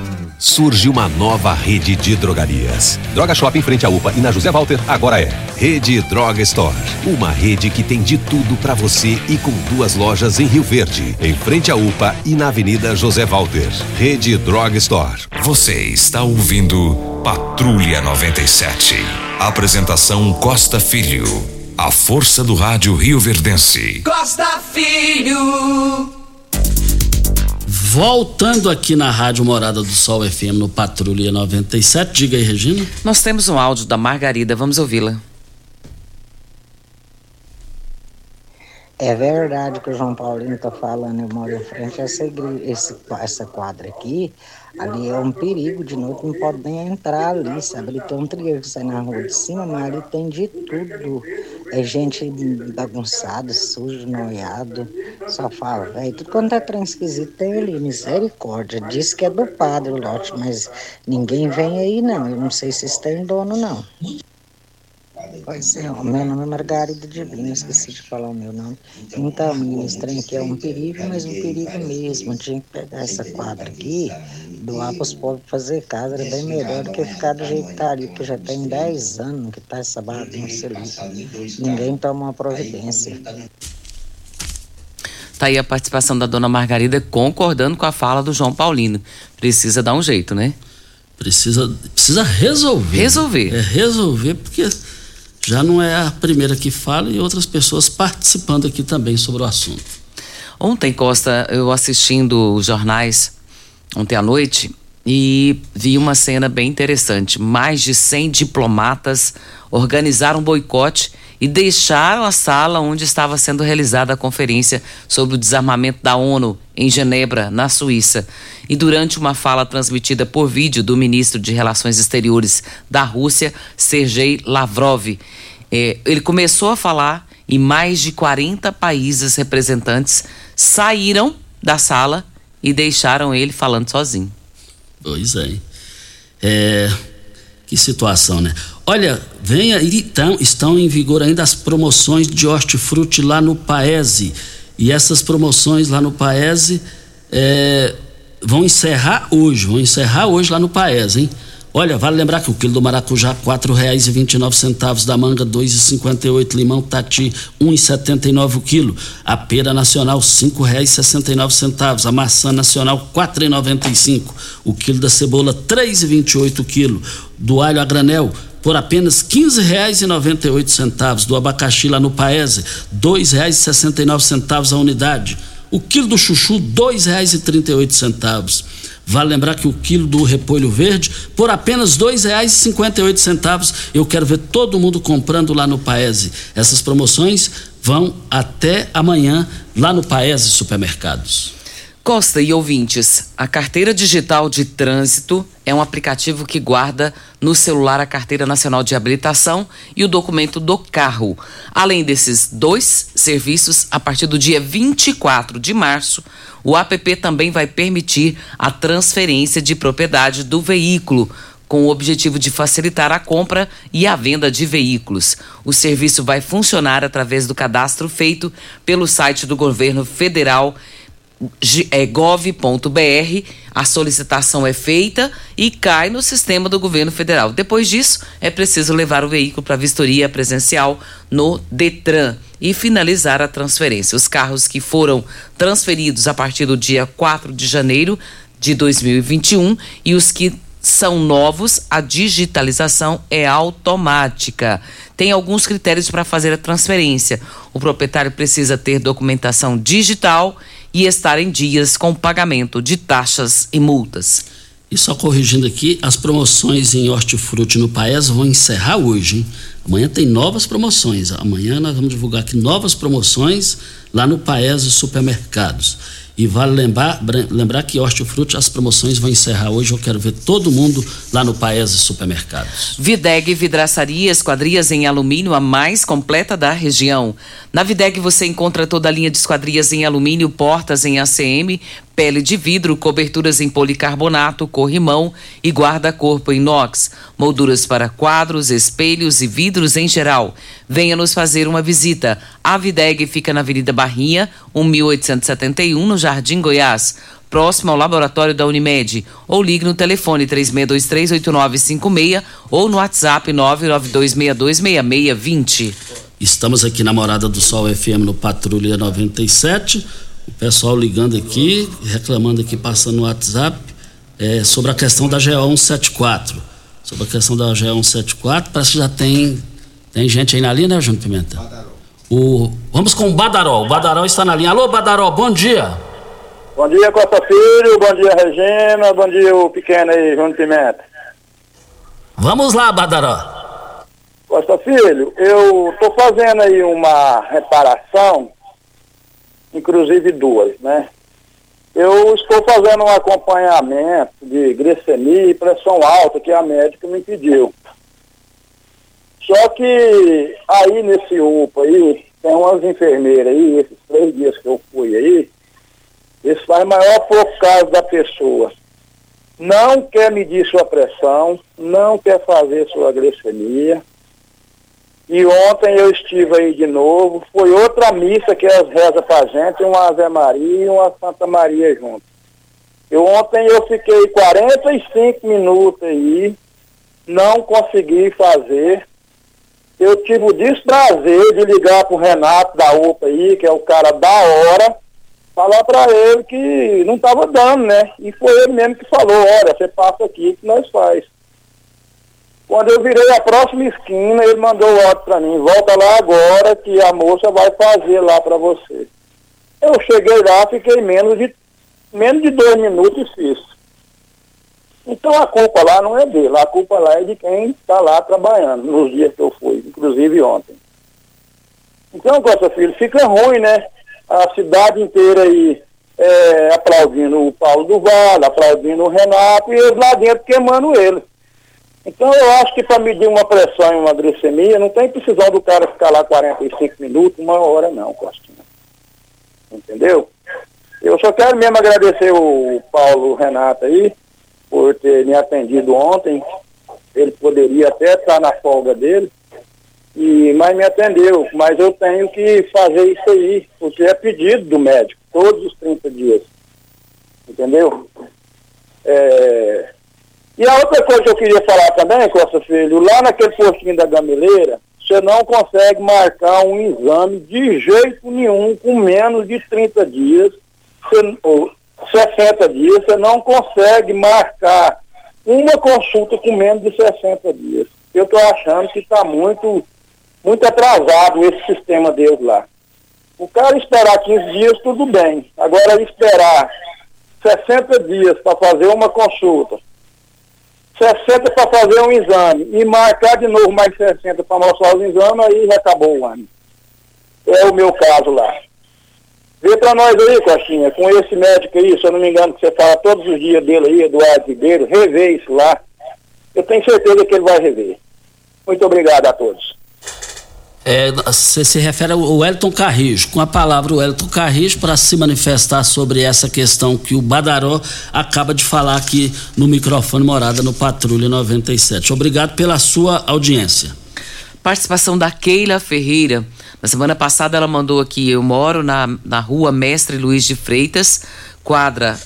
surge uma nova rede de drogarias. Droga Shop em frente à UPA e na José Walter agora é Rede Droga Store. Uma rede que tem de tudo para você e com duas lojas em Rio Verde, em frente à UPA e na Avenida José Walter. Rede Droga Store. Você está ouvindo Patrulha 97. Apresentação Costa Filho. A força do rádio Rio Verdense. Costa Filho. Voltando aqui na Rádio Morada do Sol FM no Patrulha 97, diga aí, Regina. Nós temos um áudio da Margarida, vamos ouvi-la. É verdade que o João Paulino está falando, eu moro em frente a essa, igreja, esse, essa quadra aqui, ali é um perigo, de noite não pode nem entrar ali, sabe? Ali tem um trilho que sai na rua de cima, mas ali tem de tudo. É gente bagunçada, sujo, noiado, só fala, velho, tudo quanto é trem esquisito tem ali, misericórdia. Diz que é do padre o lote, mas ninguém vem aí não, eu não sei se tem dono não. Pois é, o meu nome é Margarida Divino, esqueci de falar o meu nome. Então, menino, esse trem aqui é um perigo, mas um perigo mesmo. Tinha que pegar essa quadra aqui, doar para os pobres fazer casa, era bem melhor do que ficar do jeito que tá ali, porque já tem 10 anos que tá essa bagunça ali. Ninguém toma uma providência. Tá aí a participação da dona Margarida concordando com a fala do João Paulino. Precisa dar um jeito, né? Precisa, precisa resolver. Resolver. É resolver, porque já não é a primeira que fala e outras pessoas participando aqui também sobre o assunto. Ontem, Costa, eu assistindo os jornais ontem à noite e vi uma cena bem interessante. Mais de 100 diplomatas organizaram um boicote e deixaram a sala onde estava sendo realizada a conferência sobre o desarmamento da ONU em Genebra, na Suíça. E durante uma fala transmitida por vídeo do ministro de Relações Exteriores da Rússia, Sergei Lavrov, eh, ele começou a falar e mais de 40 países representantes saíram da sala e deixaram ele falando sozinho. Pois é. É, que situação, né? Olha, venha, então, estão em vigor ainda as promoções de hortifruti lá no Paese. E essas promoções lá no Paese é, vão encerrar hoje, vão encerrar hoje lá no Paese, hein? Olha, vale lembrar que o quilo do maracujá quatro reais e vinte e nove centavos, da manga dois e cinquenta e oito, limão tati um e setenta e nove o quilo, a pera nacional cinco reais e sessenta e nove centavos, a maçã nacional quatro e noventa e cinco, o quilo da cebola três e vinte e oito o quilo, do alho a granel por apenas quinze reais e noventa e oito centavos, do abacaxi lá no Paese dois reais e sessenta e nove centavos a unidade, o quilo do chuchu dois reais e trinta e oito centavos Vale lembrar que o quilo do repolho verde, por apenas R$ 2,58, eu quero ver todo mundo comprando lá no Paese. Essas promoções vão até amanhã lá no Paese Supermercados. Costa e ouvintes, a carteira digital de trânsito é um aplicativo que guarda no celular a carteira nacional de habilitação e o documento do carro. Além desses dois serviços, a partir do dia 24 de março, o app também vai permitir a transferência de propriedade do veículo com o objetivo de facilitar a compra e a venda de veículos. O serviço vai funcionar através do cadastro feito pelo site do governo federal é gov.br, a solicitação é feita e cai no sistema do governo federal. Depois disso, é preciso levar o veículo para vistoria presencial no Detran e finalizar a transferência. Os carros que foram transferidos a partir do dia 4 de janeiro de 2021 e os que são novos, a digitalização é automática. Tem alguns critérios para fazer a transferência. O proprietário precisa ter documentação digital e estar em dias com pagamento de taxas e multas. E só corrigindo aqui, as promoções em hortifruti no Paes vão encerrar hoje, hein? Amanhã tem novas promoções. Amanhã nós vamos divulgar aqui novas promoções lá no Paes Supermercados. E vale lembrar, lembrar que Hortifruti, as promoções vão encerrar hoje. Eu quero ver todo mundo lá no Paese Supermercados. Videg Vidraçaria, esquadrias em alumínio, a mais completa da região. Na Videg você encontra toda a linha de esquadrias em alumínio, portas em ACM, pele de vidro, coberturas em policarbonato, corrimão e guarda-corpo inox, molduras para quadros, espelhos e vidros em geral. Venha nos fazer uma visita. A Videg fica na Avenida Barrinha, 1871, no Jardim Goiás, próximo ao laboratório da Unimed. Ou ligue no telefone 36238956 ou no WhatsApp 992626620. Estamos aqui na Morada do Sol FM no Patrulha 97. O pessoal ligando aqui, reclamando aqui, passando no WhatsApp, é, sobre a questão da GO 174. Sobre a questão da GO 174, parece que já tem, tem gente aí na linha, né, Júnior Pimenta? O, vamos com o Badaró. O Badaró está na linha. Alô, Badaró, bom dia. Bom dia, Costa Filho. Bom dia, Regina. Bom dia, o pequeno aí, João Pimenta. Vamos lá, Badaró. Costa Filho, eu estou fazendo aí uma reparação, inclusive duas, né? Eu estou fazendo um acompanhamento de glicemia e pressão alta que a médica me pediu. Só que aí nesse UPA aí, tem umas enfermeiras aí, esses três dias que eu fui aí, isso faz maior por causa da pessoa. Não quer medir sua pressão, não quer fazer sua glicemia. E ontem eu estive aí de novo, foi outra missa que elas rezam pra gente, uma Ave Maria e uma Santa Maria junto. Eu ontem eu fiquei 45 minutos aí, não consegui fazer, eu tive o desprazer de ligar pro Renato da UPA aí, que é o cara da hora, falar para ele que não estava dando, né? E foi ele mesmo que falou, olha, você passa aqui que nós faz. Quando eu virei a próxima esquina, ele mandou o áudio para mim, volta lá agora que a moça vai fazer lá para você. Eu cheguei lá, fiquei menos de, menos de dois minutos e fiz. Então a culpa lá não é dele, a culpa lá é de quem está lá trabalhando, nos dias que eu fui, inclusive ontem. Então, Costa Filho, fica ruim, né? A cidade inteira aí é, aplaudindo o Paulo do Vale, aplaudindo o Renato e eles lá dentro queimando ele. Então eu acho que para medir uma pressão e uma glicemia, não tem precisão do cara ficar lá 45 minutos, uma hora não, Costinha. Entendeu? Eu só quero mesmo agradecer o Paulo Renato aí, por ter me atendido ontem. Ele poderia até estar na folga dele, e, mas me atendeu. Mas eu tenho que fazer isso aí, porque é pedido do médico, todos os 30 dias. Entendeu? É... E a outra coisa que eu queria falar também, Costa Filho, lá naquele postinho da Gameleira, você não consegue marcar um exame de jeito nenhum com menos de 30 dias. Ou, 60 dias, você não consegue marcar uma consulta com menos de 60 dias. Eu estou achando que está muito, muito atrasado esse sistema deles lá. O cara esperar 15 dias, tudo bem. Agora, esperar 60 dias para fazer uma consulta, 60 para fazer um exame e marcar de novo mais 60 para mostrar os exames, aí já acabou o ano. É o meu caso lá. Vê para nós aí, Coxinha, com esse médico aí, se eu não me engano, que você fala todos os dias dele aí, Eduardo Ribeiro, rever isso lá. Eu tenho certeza que ele vai rever. Muito obrigado a todos. É, você se refere ao Elton Carrijo, com a palavra o Elton Carrijo para se manifestar sobre essa questão que o Badaró acaba de falar aqui no microfone Morada no Patrulha 97. Obrigado pela sua audiência. Participação da Keila Ferreira. Na semana passada ela mandou aqui, eu moro na, na rua Mestre Luiz de Freitas, quadra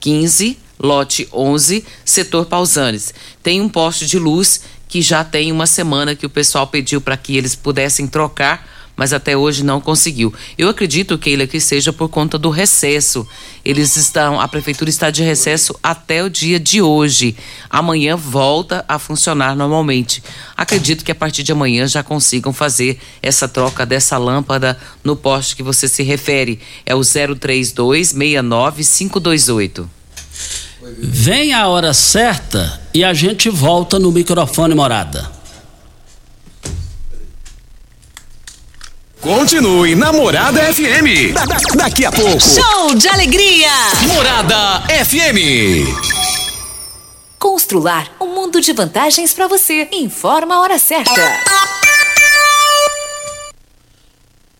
15, lote 11, setor Pausanes. Tem um poste de luz que já tem uma semana que o pessoal pediu para que eles pudessem trocar mas até hoje não conseguiu. Eu acredito, Keila, que seja por conta do recesso. Eles estão, a prefeitura está de recesso até o dia de hoje. Amanhã volta a funcionar normalmente. Acredito que a partir de amanhã já consigam fazer essa troca dessa lâmpada no poste que você se refere. É o 032 69 528. Vem a hora certa e a gente volta no microfone morada. Continue na Morada FM. Da- da- daqui a pouco. Show de alegria! Morada FM. Constrular um mundo de vantagens para você. Informa a hora certa.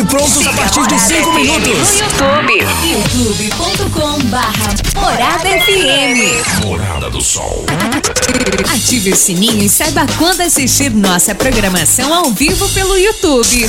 prontos a partir de 5 minutos. No YouTube. youtube.com barra Morada FM. Morada do Sol. Ative o sininho e saiba quando assistir nossa programação ao vivo pelo YouTube.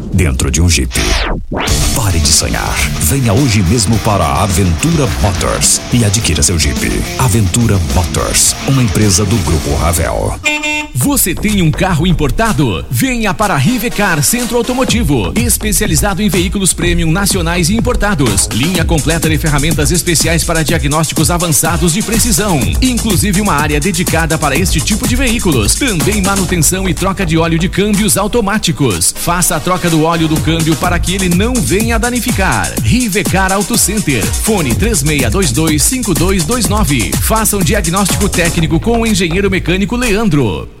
dentro de um Jeep. Pare de sonhar. Venha hoje mesmo para a Aventura Motors e adquira seu Jeep. Aventura Motors, uma empresa do Grupo Ravel. Você tem um carro importado? Venha para a Rivecar Centro Automotivo, especializado em veículos premium nacionais e importados. Linha completa de ferramentas especiais para diagnósticos avançados de precisão, inclusive uma área dedicada para este tipo de veículos. Também manutenção e troca de óleo de câmbios automáticos. Faça a troca do óleo do câmbio para que ele não venha danificar. Rivecar Auto Center. Fone 36225229. Faça um diagnóstico técnico com o engenheiro mecânico Leandro.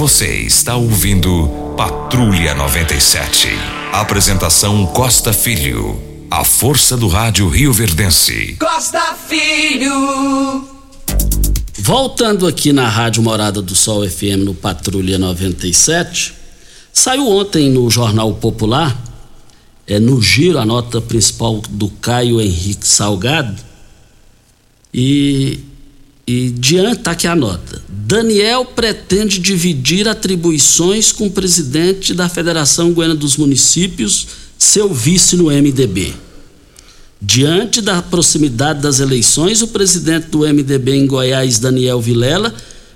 Você está ouvindo Patrulha 97. Apresentação Costa Filho. A força do rádio Rio Verdense. Costa Filho. Voltando aqui na Rádio Morada do Sol FM no Patrulha 97, saiu ontem no Jornal Popular, é, no giro, a nota principal do Caio Henrique Salgado, e, e diante está aqui a nota. Daniel pretende dividir atribuições com o presidente da Federação Goiana dos Municípios, seu vice no MDB. Diante da proximidade das eleições, o presidente do MDB em Goiás, Daniel Vilela,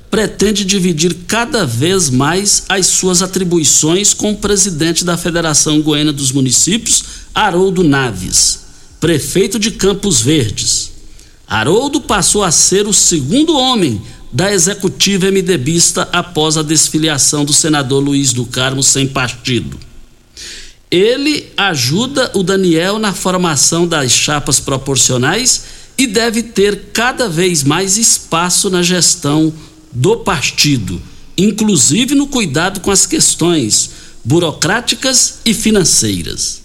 pretende dividir cada vez mais as suas atribuições com o presidente da Federação Goiana dos Municípios, Haroldo Naves, prefeito de Campos Verdes. Haroldo passou a ser o segundo homem da executiva MDBista após a desfiliação do senador Luiz do Carmo sem partido. Ele ajuda o Daniel na formação das chapas proporcionais e deve ter cada vez mais espaço na gestão do partido, inclusive no cuidado com as questões burocráticas e financeiras.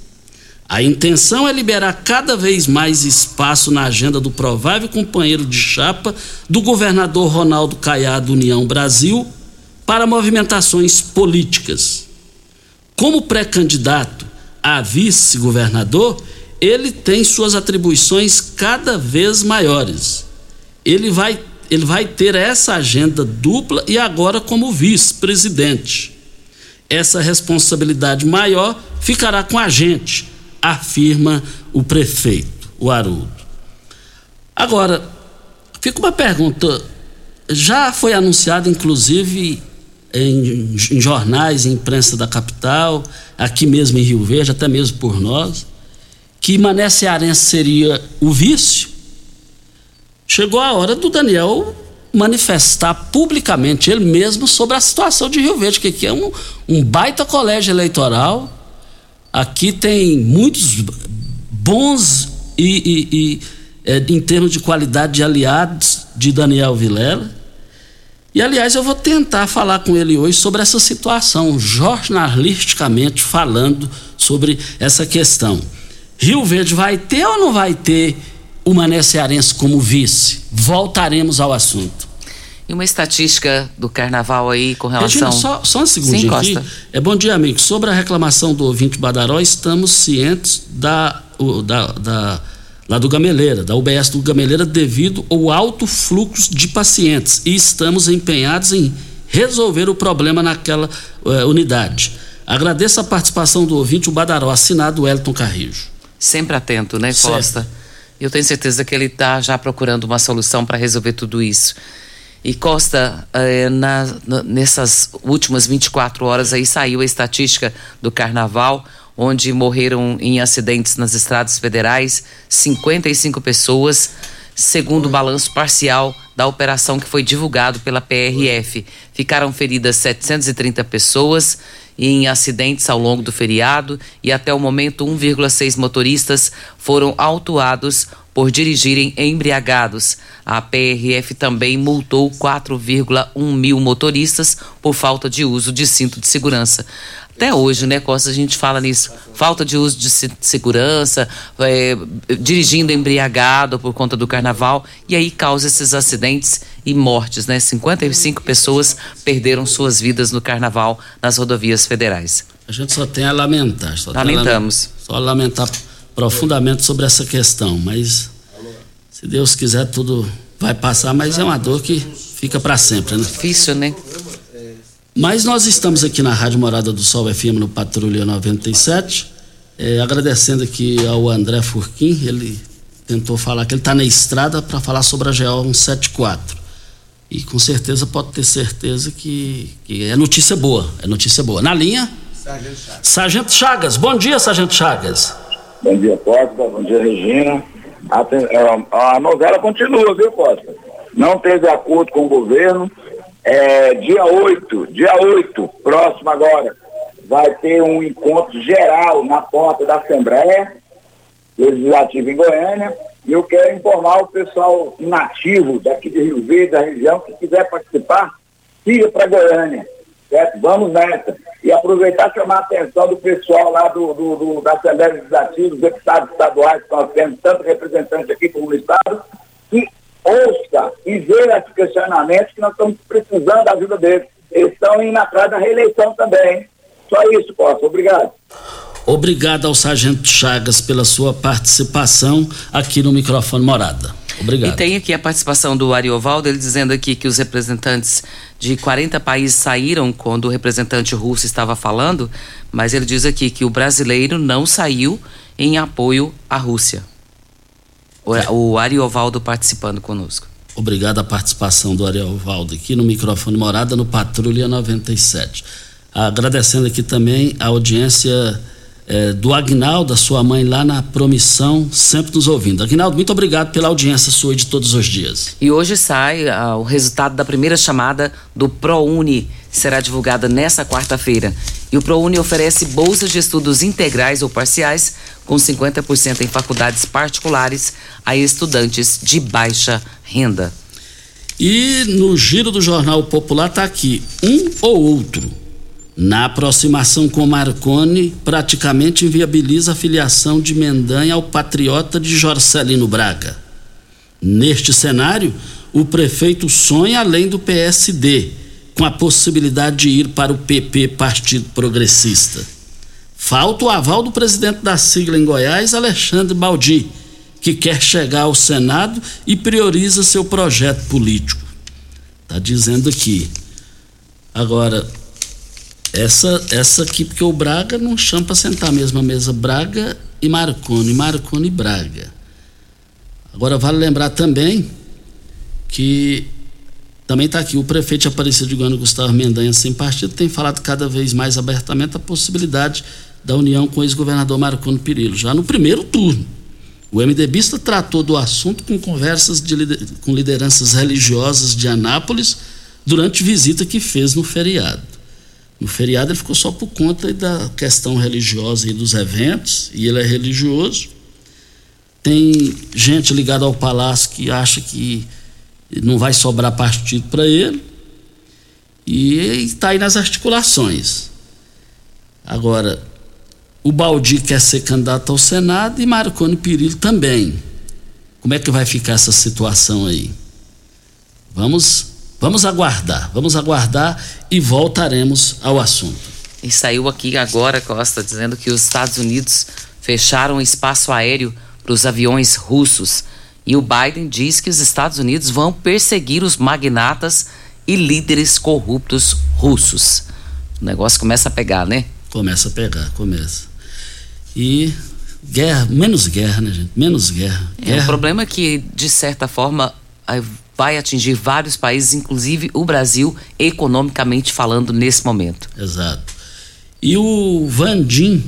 A intenção é liberar cada vez mais espaço na agenda do provável companheiro de chapa do governador Ronaldo Caiado União Brasil para movimentações políticas. Como pré-candidato a vice-governador, ele tem suas atribuições cada vez maiores. Ele vai, ele vai ter essa agenda dupla e agora como vice-presidente. Essa responsabilidade maior ficará com a gente, afirma o prefeito, o Haroldo. Agora, fica uma pergunta. Já foi anunciado, inclusive, em, em jornais, em imprensa da capital, aqui mesmo em Rio Verde, até mesmo por nós, que Mané Cearense seria o vício, chegou a hora do Daniel manifestar publicamente ele mesmo sobre a situação de Rio Verde, que aqui é um, um baita colégio eleitoral. Aqui tem muitos bons e, e, e é, em termos de qualidade de aliados de Daniel Vilela. E aliás, eu vou tentar falar com ele hoje sobre essa situação, jornalisticamente falando sobre essa questão. Rio Verde vai ter ou não vai ter o Mané Cearense como vice? Voltaremos ao assunto. E uma estatística do carnaval aí com relação. Regina, só, só um segundinho Sim, aqui. É bom dia, amigo. Sobre a reclamação do ouvinte Badaró, estamos cientes da, da, da lá do Gameleira, da UBS do Gameleira, devido ao alto fluxo de pacientes e estamos empenhados em resolver o problema naquela uh, unidade. Agradeço a participação do ouvinte, o Badaró, assinado Wellington Carrijo sempre atento, né, Costa? Certo. Eu tenho certeza que ele está já procurando uma solução para resolver tudo isso. E Costa, eh, na, nessas últimas 24 horas aí saiu a estatística do carnaval, onde morreram em acidentes nas estradas federais 55 pessoas, segundo o balanço parcial da operação que foi divulgado pela PRF. Ficaram feridas 730 pessoas em acidentes ao longo do feriado e até o momento 1,6 motoristas foram autuados por dirigirem embriagados. A PRF também multou 4,1 mil motoristas por falta de uso de cinto de segurança. Até hoje, né, Costa, a gente fala nisso. Falta de uso de segurança, é, dirigindo embriagado por conta do carnaval, e aí causa esses acidentes e mortes, né? 55 pessoas perderam suas vidas no carnaval nas rodovias federais. A gente só tem a lamentar. Só Lamentamos. A só lamentar profundamente sobre essa questão, mas se Deus quiser tudo vai passar, mas é uma dor que fica para sempre, né? Difícil, né? Mas nós estamos aqui na Rádio Morada do Sol FM no Patrulha 97, é, agradecendo aqui ao André Furquim, ele tentou falar que ele está na estrada para falar sobre a GO 174. E com certeza pode ter certeza que, que, é notícia boa, é notícia boa. Na linha? Sargento Chagas. Sargento Chagas. Bom dia, Sargento Chagas. Bom dia, Costa. Bom dia, Regina. A, a, a novela continua, viu, Costa? Não teve acordo com o governo, é, dia 8, dia 8, próximo agora, vai ter um encontro geral na porta da Assembleia Legislativa em Goiânia. E eu quero informar o pessoal nativo daqui de Rio Verde, da região, que quiser participar, siga para Goiânia. Certo? Vamos nessa. E aproveitar e chamar a atenção do pessoal lá do, do, do da Assembleia Legislativa, dos deputados estaduais que nós temos, tanto representantes aqui como no Estado, que ouça e veja esses questionamentos que nós estamos precisando da ajuda deles. Eles estão indo atrás da reeleição também. Só isso, Costa. Obrigado. Obrigado ao Sargento Chagas pela sua participação aqui no microfone Morada. Obrigado. E tem aqui a participação do Ariovaldo, ele dizendo aqui que os representantes de 40 países saíram quando o representante russo estava falando, mas ele diz aqui que o brasileiro não saiu em apoio à Rússia. O, o Ariovaldo participando conosco. Obrigado a participação do Ariovaldo aqui no microfone Morada no Patrulha 97. Agradecendo aqui também a audiência eh, do Agnaldo, da sua mãe lá na Promissão, sempre nos ouvindo. Agnaldo, muito obrigado pela audiência sua de todos os dias. E hoje sai ah, o resultado da primeira chamada do ProUni será divulgada nesta quarta-feira. E o ProUni oferece bolsas de estudos integrais ou parciais, com 50% em faculdades particulares, a estudantes de baixa renda. E no giro do Jornal Popular está aqui, um ou outro. Na aproximação com Marconi, praticamente inviabiliza a filiação de Mendanha ao patriota de Jorcelino Braga. Neste cenário, o prefeito sonha além do PSD, com a possibilidade de ir para o PP, Partido Progressista. Falta o aval do presidente da sigla em Goiás, Alexandre Baldi, que quer chegar ao Senado e prioriza seu projeto político. Está dizendo aqui. Agora, essa, essa aqui, porque o Braga não chama para sentar a mesma mesa Braga e Marconi, Marconi e Braga. Agora, vale lembrar também que também está aqui o prefeito Aparecido de Goiânia, Gustavo Mendanha, sem partido, tem falado cada vez mais abertamente a possibilidade da união com o ex-governador Marconi Perillo, já no primeiro turno. O MDBista tratou do assunto com conversas com lideranças religiosas de Anápolis durante visita que fez no feriado. No feriado ele ficou só por conta da questão religiosa e dos eventos, e ele é religioso. Tem gente ligada ao palácio que acha que não vai sobrar partido para ele. E está aí nas articulações. Agora, o Baldi quer ser candidato ao Senado e Marconi Perillo também. Como é que vai ficar essa situação aí? Vamos Vamos aguardar, vamos aguardar e voltaremos ao assunto. E saiu aqui agora, Costa, dizendo que os Estados Unidos fecharam o espaço aéreo para os aviões russos. E o Biden diz que os Estados Unidos vão perseguir os magnatas e líderes corruptos russos. O negócio começa a pegar, né? Começa a pegar, começa. E guerra, menos guerra, né, gente? Menos guerra. É, guerra. o problema é que, de certa forma, vai atingir vários países, inclusive o Brasil, economicamente falando, nesse momento. Exato. E o Vandim,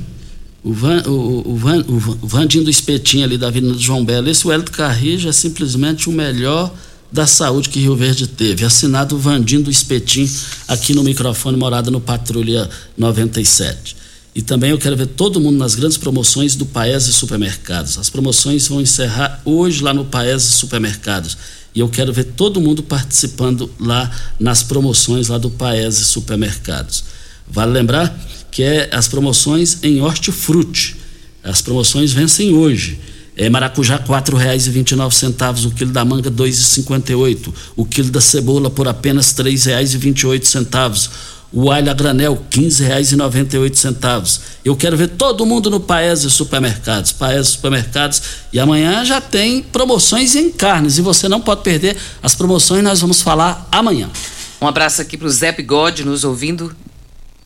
o, Van, o, o, Van, o Vandim do Espetinho ali da Avenida João Belo, esse Wellington Carrijo é simplesmente o melhor da saúde que Rio Verde teve. Assinado o Vandim do Espetinho aqui no microfone Morada no Patrulha 97. E também eu quero ver todo mundo nas grandes promoções do Paese Supermercados. As promoções vão encerrar hoje lá no Paese Supermercados e eu quero ver todo mundo participando lá nas promoções lá do Paese Supermercados. Vale lembrar que é as promoções em hortifruti. As promoções vencem hoje. É, maracujá R$ 4,29, o quilo da manga R$ 2,58, o quilo da cebola por apenas R$ 3,28, o alho a granel quinze reais e noventa e oito centavos. Eu quero ver todo mundo no Paese Supermercados, Paese Supermercados e amanhã já tem promoções em carnes e você não pode perder as promoções, nós vamos falar amanhã. Um abraço aqui pro Zé Bigode nos ouvindo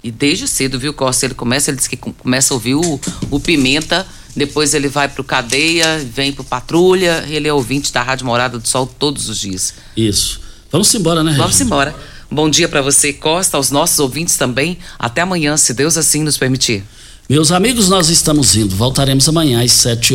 e desde cedo, viu, Costa? Ele começa, ele diz que começa a ouvir o, o Pimenta, depois ele vai pro Cadeia, vem pro Patrulha, ele é ouvinte da Rádio Morada do Sol todos os dias. Isso. Vamos embora, né, Regina? Vamos embora. Bom dia para você, Costa, aos nossos ouvintes também. Até amanhã, se Deus assim nos permitir. Meus amigos, nós estamos indo. Voltaremos amanhã às 7 horas.